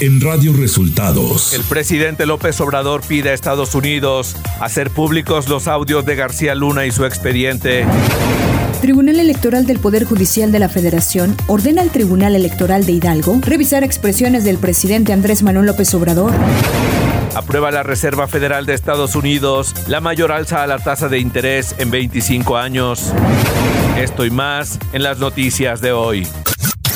en Radio Resultados. El presidente López Obrador pide a Estados Unidos hacer públicos los audios de García Luna y su expediente. Tribunal Electoral del Poder Judicial de la Federación ordena al Tribunal Electoral de Hidalgo revisar expresiones del presidente Andrés Manuel López Obrador. Aprueba la Reserva Federal de Estados Unidos la mayor alza a la tasa de interés en 25 años. Esto y más en las noticias de hoy.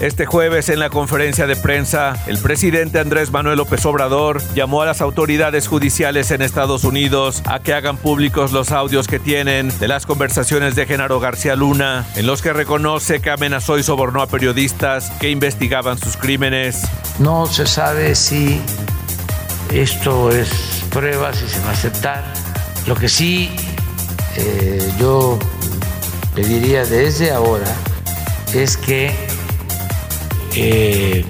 Este jueves en la conferencia de prensa, el presidente Andrés Manuel López Obrador llamó a las autoridades judiciales en Estados Unidos a que hagan públicos los audios que tienen de las conversaciones de Genaro García Luna, en los que reconoce que amenazó y sobornó a periodistas que investigaban sus crímenes. No se sabe si esto es prueba, si se va a aceptar. Lo que sí eh, yo pediría desde ahora es que eh,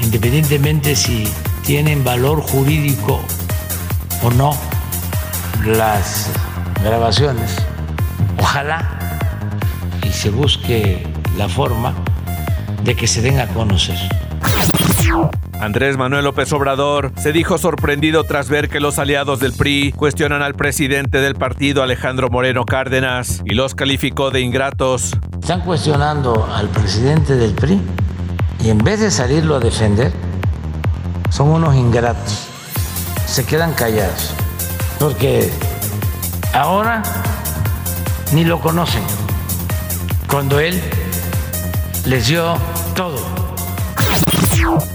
independientemente si tienen valor jurídico o no las grabaciones, ojalá y se busque la forma de que se den a conocer. Andrés Manuel López Obrador se dijo sorprendido tras ver que los aliados del PRI cuestionan al presidente del partido Alejandro Moreno Cárdenas y los calificó de ingratos. Están cuestionando al presidente del PRI y en vez de salirlo a defender, son unos ingratos. Se quedan callados. Porque ahora ni lo conocen. Cuando él les dio todo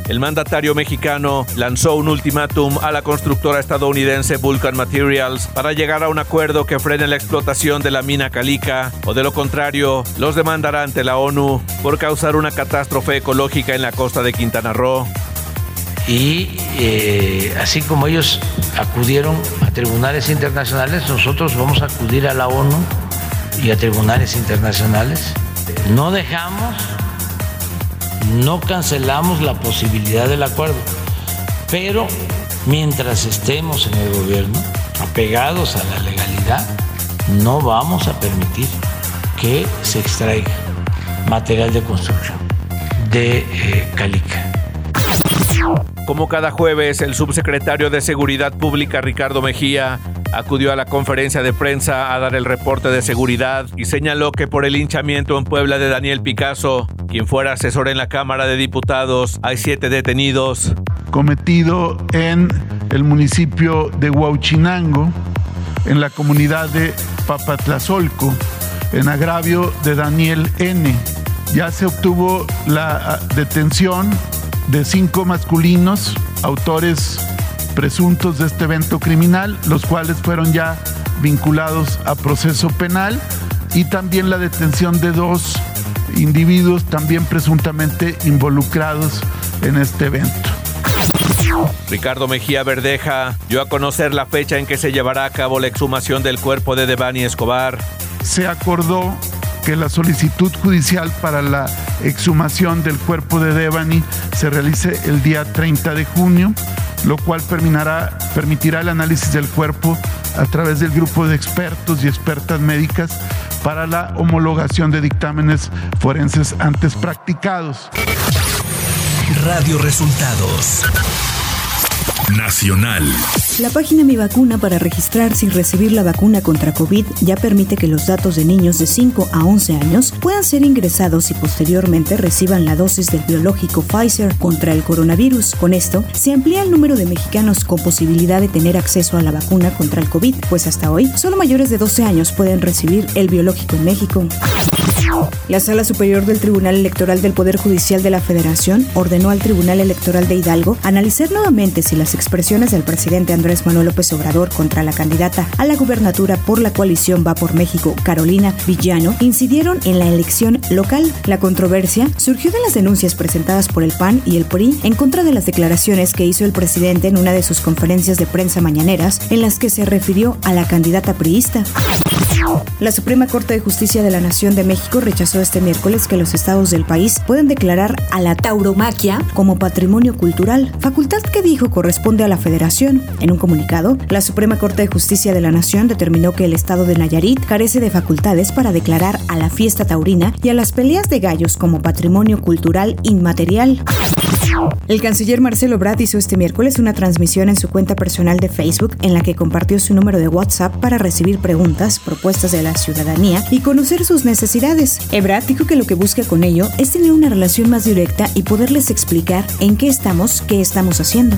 el mandatario mexicano lanzó un ultimátum a la constructora estadounidense Vulcan Materials para llegar a un acuerdo que frene la explotación de la mina Calica o de lo contrario los demandará ante la ONU por causar una catástrofe ecológica en la costa de Quintana Roo. Y eh, así como ellos acudieron a tribunales internacionales, nosotros vamos a acudir a la ONU y a tribunales internacionales. No dejamos no cancelamos la posibilidad del acuerdo, pero mientras estemos en el gobierno, apegados a la legalidad, no vamos a permitir que se extraiga material de construcción de eh. Como cada jueves, el subsecretario de Seguridad Pública Ricardo Mejía acudió a la conferencia de prensa a dar el reporte de seguridad y señaló que por el hinchamiento en Puebla de Daniel Picasso, quien fuera asesor en la Cámara de Diputados, hay siete detenidos. Cometido en el municipio de Huauchinango, en la comunidad de Papatlazolco, en agravio de Daniel N. Ya se obtuvo la ah, detención de cinco masculinos, autores presuntos de este evento criminal, los cuales fueron ya vinculados a proceso penal y también la detención de dos individuos también presuntamente involucrados en este evento. Ricardo Mejía Verdeja dio a conocer la fecha en que se llevará a cabo la exhumación del cuerpo de Devani Escobar. Se acordó que la solicitud judicial para la exhumación del cuerpo de Devani se realice el día 30 de junio lo cual permitirá el análisis del cuerpo a través del grupo de expertos y expertas médicas para la homologación de dictámenes forenses antes practicados. Radio Resultados Nacional. La página Mi Vacuna para registrarse y recibir la vacuna contra COVID ya permite que los datos de niños de 5 a 11 años puedan ser ingresados y posteriormente reciban la dosis del biológico Pfizer contra el coronavirus. Con esto, se amplía el número de mexicanos con posibilidad de tener acceso a la vacuna contra el COVID, pues hasta hoy solo mayores de 12 años pueden recibir el biológico en México. La Sala Superior del Tribunal Electoral del Poder Judicial de la Federación ordenó al Tribunal Electoral de Hidalgo analizar nuevamente si las expresiones del presidente Andrés Manuel López Obrador contra la candidata a la gubernatura por la coalición Va por México, Carolina Villano, incidieron en la elección local. La controversia surgió de las denuncias presentadas por el PAN y el PRI en contra de las declaraciones que hizo el presidente en una de sus conferencias de prensa mañaneras en las que se refirió a la candidata priista. La Suprema Corte de Justicia de la Nación de México rechazó este miércoles que los estados del país pueden declarar a la tauromaquia como patrimonio cultural, facultad que dijo corresponde a la Federación. En un comunicado, la Suprema Corte de Justicia de la Nación determinó que el estado de Nayarit carece de facultades para declarar a la fiesta taurina y a las peleas de gallos como patrimonio cultural inmaterial. El canciller Marcelo Ebrard hizo este miércoles una transmisión en su cuenta personal de Facebook en la que compartió su número de WhatsApp para recibir preguntas, propuestas de la ciudadanía y conocer sus necesidades. Ebrard dijo que lo que busca con ello es tener una relación más directa y poderles explicar en qué estamos, qué estamos haciendo.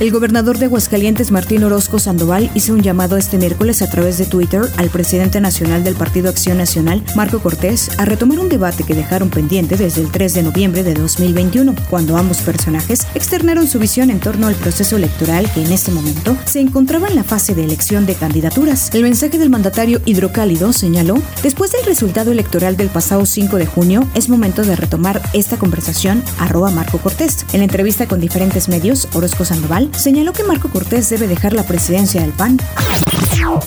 El gobernador de Aguascalientes, Martín Orozco Sandoval, hizo un llamado este miércoles a través de Twitter al presidente nacional del Partido Acción Nacional, Marco Cortés, a retomar un debate que dejaron pendiente desde el 3 de noviembre de 2021, cuando ambos personajes externaron su visión en torno al proceso electoral que en ese momento se encontraba en la fase de elección de candidaturas. El mensaje del mandatario hidrocálido señaló, después del resultado electoral del pasado 5 de junio, es momento de retomar esta conversación, arroba Marco Cortés. En la entrevista con diferentes medios, Orozco Sandoval señaló que Marco Cortés debe dejar la presidencia del PAN.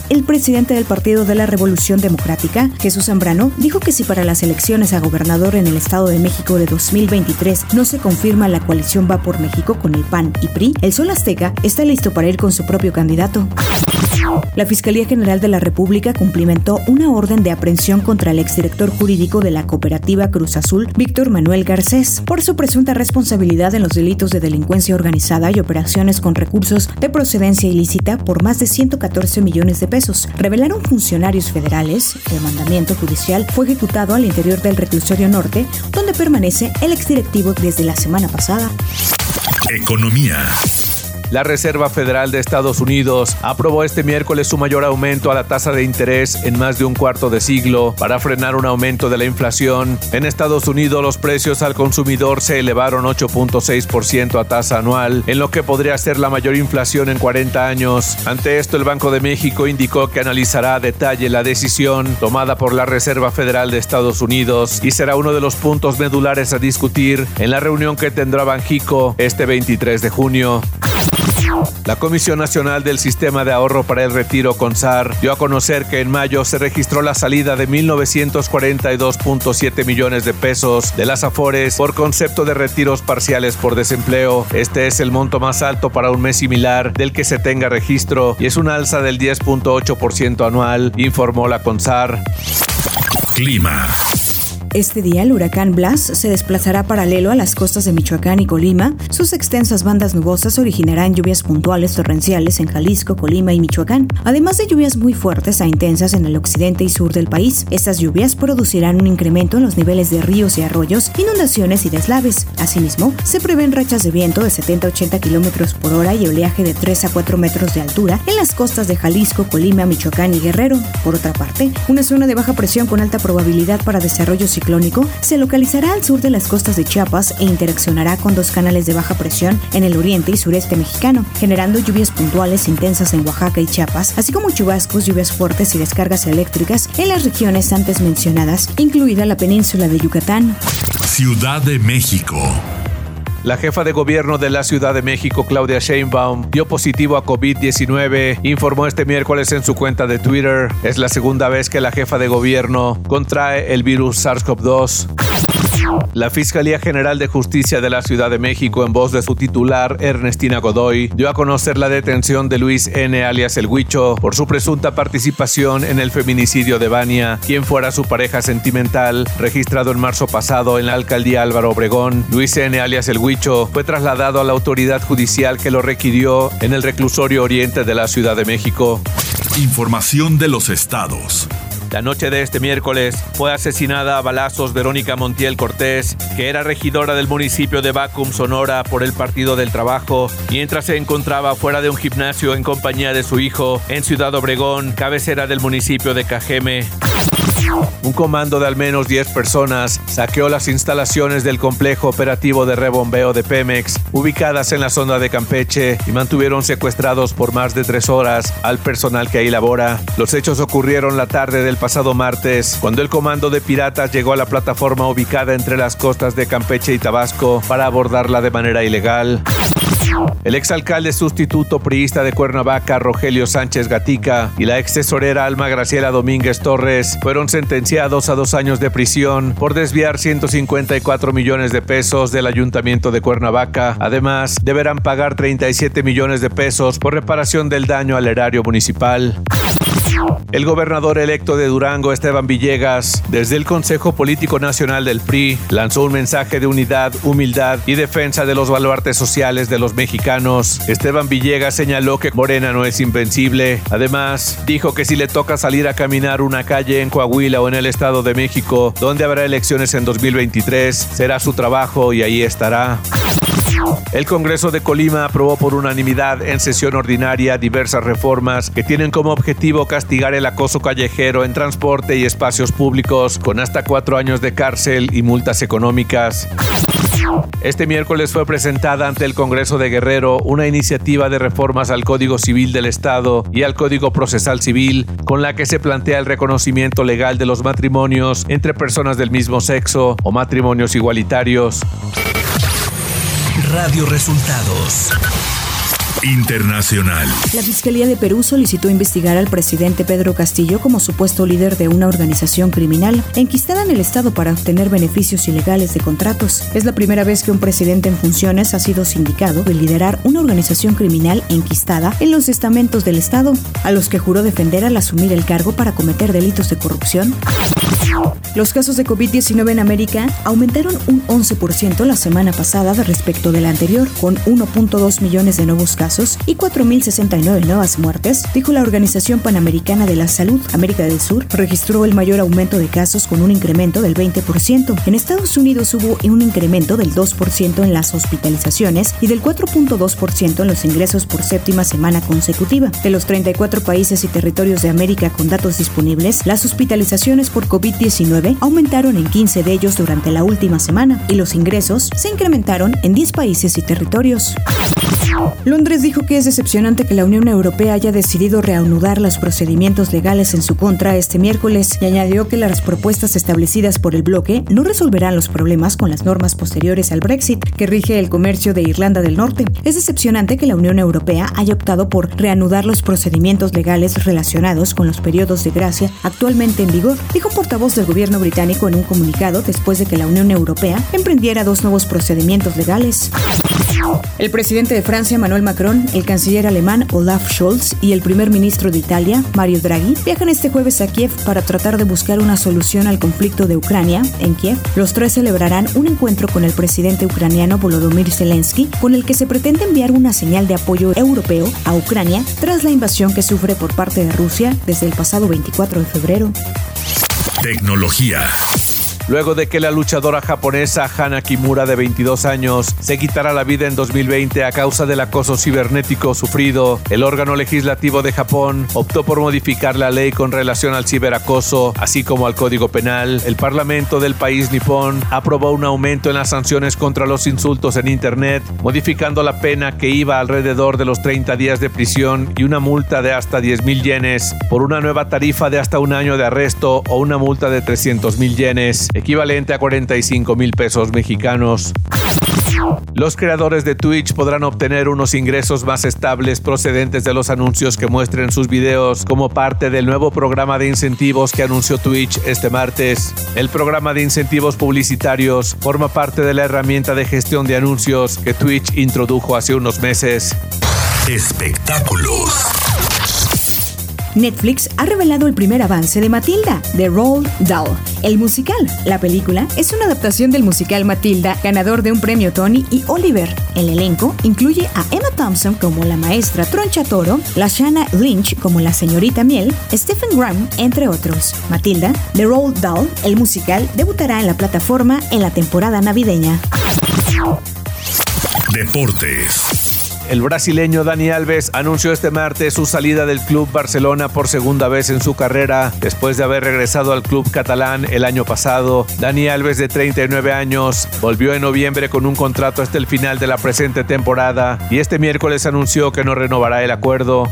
El presidente del Partido de la Revolución Democrática, Jesús Zambrano, dijo que si para las elecciones a gobernador en el Estado de México de 2023 no se confirma la coalición Va por México con el PAN y PRI, el Sol Azteca está listo para ir con su propio candidato. La Fiscalía General de la República cumplimentó una orden de aprehensión contra el exdirector jurídico de la cooperativa Cruz Azul, Víctor Manuel Garcés, por su presunta responsabilidad en los delitos de delincuencia organizada y operaciones con recursos de procedencia ilícita por más de 114 millones de pesos. Revelaron funcionarios federales. El mandamiento judicial fue ejecutado al interior del reclusorio norte, donde permanece el exdirectivo desde la semana pasada. Economía. La Reserva Federal de Estados Unidos aprobó este miércoles su mayor aumento a la tasa de interés en más de un cuarto de siglo para frenar un aumento de la inflación. En Estados Unidos los precios al consumidor se elevaron 8.6% a tasa anual, en lo que podría ser la mayor inflación en 40 años. Ante esto, el Banco de México indicó que analizará a detalle la decisión tomada por la Reserva Federal de Estados Unidos y será uno de los puntos medulares a discutir en la reunión que tendrá Banjico este 23 de junio. La Comisión Nacional del Sistema de Ahorro para el Retiro CONSAR dio a conocer que en mayo se registró la salida de 1.942.7 millones de pesos de las AFORES por concepto de retiros parciales por desempleo. Este es el monto más alto para un mes similar del que se tenga registro y es una alza del 10.8% anual, informó la CONSAR. Clima. Este día el huracán Blas se desplazará paralelo a las costas de Michoacán y Colima. Sus extensas bandas nubosas originarán lluvias puntuales torrenciales en Jalisco, Colima y Michoacán, además de lluvias muy fuertes a intensas en el occidente y sur del país. Estas lluvias producirán un incremento en los niveles de ríos y arroyos, inundaciones y deslaves. Asimismo, se prevén rachas de viento de 70 a 80 kilómetros por hora y oleaje de 3 a 4 metros de altura en las costas de Jalisco, Colima, Michoacán y Guerrero. Por otra parte, una zona de baja presión con alta probabilidad para desarrollos ciclónico se localizará al sur de las costas de Chiapas e interaccionará con dos canales de baja presión en el oriente y sureste mexicano, generando lluvias puntuales intensas en Oaxaca y Chiapas, así como chubascos, lluvias fuertes y descargas eléctricas en las regiones antes mencionadas, incluida la península de Yucatán. Ciudad de México. La jefa de gobierno de la Ciudad de México, Claudia Sheinbaum, dio positivo a COVID-19, informó este miércoles en su cuenta de Twitter. Es la segunda vez que la jefa de gobierno contrae el virus SARS-CoV-2. La Fiscalía General de Justicia de la Ciudad de México, en voz de su titular, Ernestina Godoy, dio a conocer la detención de Luis N. alias El Huicho por su presunta participación en el feminicidio de Bania, quien fuera su pareja sentimental, registrado en marzo pasado en la alcaldía Álvaro Obregón. Luis N. alias El Huicho fue trasladado a la autoridad judicial que lo requirió en el reclusorio oriente de la Ciudad de México. Información de los estados. La noche de este miércoles fue asesinada a balazos Verónica Montiel Cortés, que era regidora del municipio de Bacum, Sonora, por el Partido del Trabajo, mientras se encontraba fuera de un gimnasio en compañía de su hijo en Ciudad Obregón, cabecera del municipio de Cajeme. Un comando de al menos 10 personas saqueó las instalaciones del complejo operativo de rebombeo de Pemex, ubicadas en la zona de Campeche, y mantuvieron secuestrados por más de tres horas al personal que ahí labora. Los hechos ocurrieron la tarde del pasado martes, cuando el comando de piratas llegó a la plataforma ubicada entre las costas de Campeche y Tabasco para abordarla de manera ilegal. El exalcalde sustituto priista de Cuernavaca, Rogelio Sánchez Gatica, y la ex tesorera Alma Graciela Domínguez Torres fueron sentenciados a dos años de prisión por desviar 154 millones de pesos del ayuntamiento de Cuernavaca. Además, deberán pagar 37 millones de pesos por reparación del daño al erario municipal. El gobernador electo de Durango, Esteban Villegas, desde el Consejo Político Nacional del PRI, lanzó un mensaje de unidad, humildad y defensa de los baluartes sociales de los mexicanos. Esteban Villegas señaló que Morena no es invencible. Además, dijo que si le toca salir a caminar una calle en Coahuila o en el Estado de México, donde habrá elecciones en 2023, será su trabajo y ahí estará. El Congreso de Colima aprobó por unanimidad en sesión ordinaria diversas reformas que tienen como objetivo castigar el acoso callejero en transporte y espacios públicos con hasta cuatro años de cárcel y multas económicas. Este miércoles fue presentada ante el Congreso de Guerrero una iniciativa de reformas al Código Civil del Estado y al Código Procesal Civil, con la que se plantea el reconocimiento legal de los matrimonios entre personas del mismo sexo o matrimonios igualitarios. Radio Resultados. Internacional. La Fiscalía de Perú solicitó investigar al presidente Pedro Castillo como supuesto líder de una organización criminal enquistada en el Estado para obtener beneficios ilegales de contratos. Es la primera vez que un presidente en funciones ha sido sindicado de liderar una organización criminal enquistada en los estamentos del Estado, a los que juró defender al asumir el cargo para cometer delitos de corrupción. Los casos de COVID-19 en América aumentaron un 11% la semana pasada respecto de la anterior, con 1.2 millones de nuevos casos y 4.069 nuevas muertes, dijo la Organización Panamericana de la Salud. América del Sur registró el mayor aumento de casos con un incremento del 20%. En Estados Unidos hubo un incremento del 2% en las hospitalizaciones y del 4.2% en los ingresos por séptima semana consecutiva. De los 34 países y territorios de América con datos disponibles, las hospitalizaciones por COVID-19 aumentaron en 15 de ellos durante la última semana y los ingresos se incrementaron en 10 países y territorios. Londres dijo que es decepcionante que la Unión Europea haya decidido reanudar los procedimientos legales en su contra este miércoles y añadió que las propuestas establecidas por el bloque no resolverán los problemas con las normas posteriores al Brexit que rige el comercio de Irlanda del Norte. Es decepcionante que la Unión Europea haya optado por reanudar los procedimientos legales relacionados con los periodos de gracia actualmente en vigor, dijo un portavoz del gobierno británico en un comunicado después de que la Unión Europea emprendiera dos nuevos procedimientos legales. El presidente de Francia, Emmanuel Macron, el canciller alemán Olaf Scholz y el primer ministro de Italia, Mario Draghi, viajan este jueves a Kiev para tratar de buscar una solución al conflicto de Ucrania. En Kiev, los tres celebrarán un encuentro con el presidente ucraniano Volodymyr Zelensky, con el que se pretende enviar una señal de apoyo europeo a Ucrania tras la invasión que sufre por parte de Rusia desde el pasado 24 de febrero. Tecnología. Luego de que la luchadora japonesa Hana Kimura de 22 años se quitara la vida en 2020 a causa del acoso cibernético sufrido, el órgano legislativo de Japón optó por modificar la ley con relación al ciberacoso, así como al Código Penal. El Parlamento del país nipón aprobó un aumento en las sanciones contra los insultos en Internet, modificando la pena que iba alrededor de los 30 días de prisión y una multa de hasta 10 mil yenes por una nueva tarifa de hasta un año de arresto o una multa de 300 mil yenes equivalente a 45 mil pesos mexicanos. Los creadores de Twitch podrán obtener unos ingresos más estables procedentes de los anuncios que muestren sus videos como parte del nuevo programa de incentivos que anunció Twitch este martes. El programa de incentivos publicitarios forma parte de la herramienta de gestión de anuncios que Twitch introdujo hace unos meses. Espectáculos. Netflix ha revelado el primer avance de Matilda, The Roald Dahl, el musical. La película es una adaptación del musical Matilda, ganador de un premio Tony y Oliver. El elenco incluye a Emma Thompson como la maestra Troncha Toro, Lashana Lynch como la señorita Miel, Stephen Graham, entre otros. Matilda, The Roald Dahl, el musical, debutará en la plataforma en la temporada navideña. Deportes. El brasileño Dani Alves anunció este martes su salida del club Barcelona por segunda vez en su carrera después de haber regresado al club catalán el año pasado. Dani Alves de 39 años volvió en noviembre con un contrato hasta el final de la presente temporada y este miércoles anunció que no renovará el acuerdo.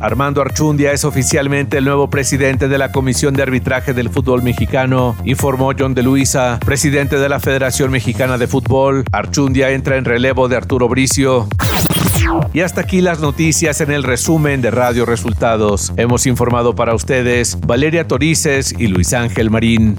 Armando Archundia es oficialmente el nuevo presidente de la Comisión de Arbitraje del Fútbol Mexicano, informó John de Luisa, presidente de la Federación Mexicana de Fútbol. Archundia entra en relevo de Arturo Bricio. Y hasta aquí las noticias en el resumen de Radio Resultados. Hemos informado para ustedes Valeria Torices y Luis Ángel Marín.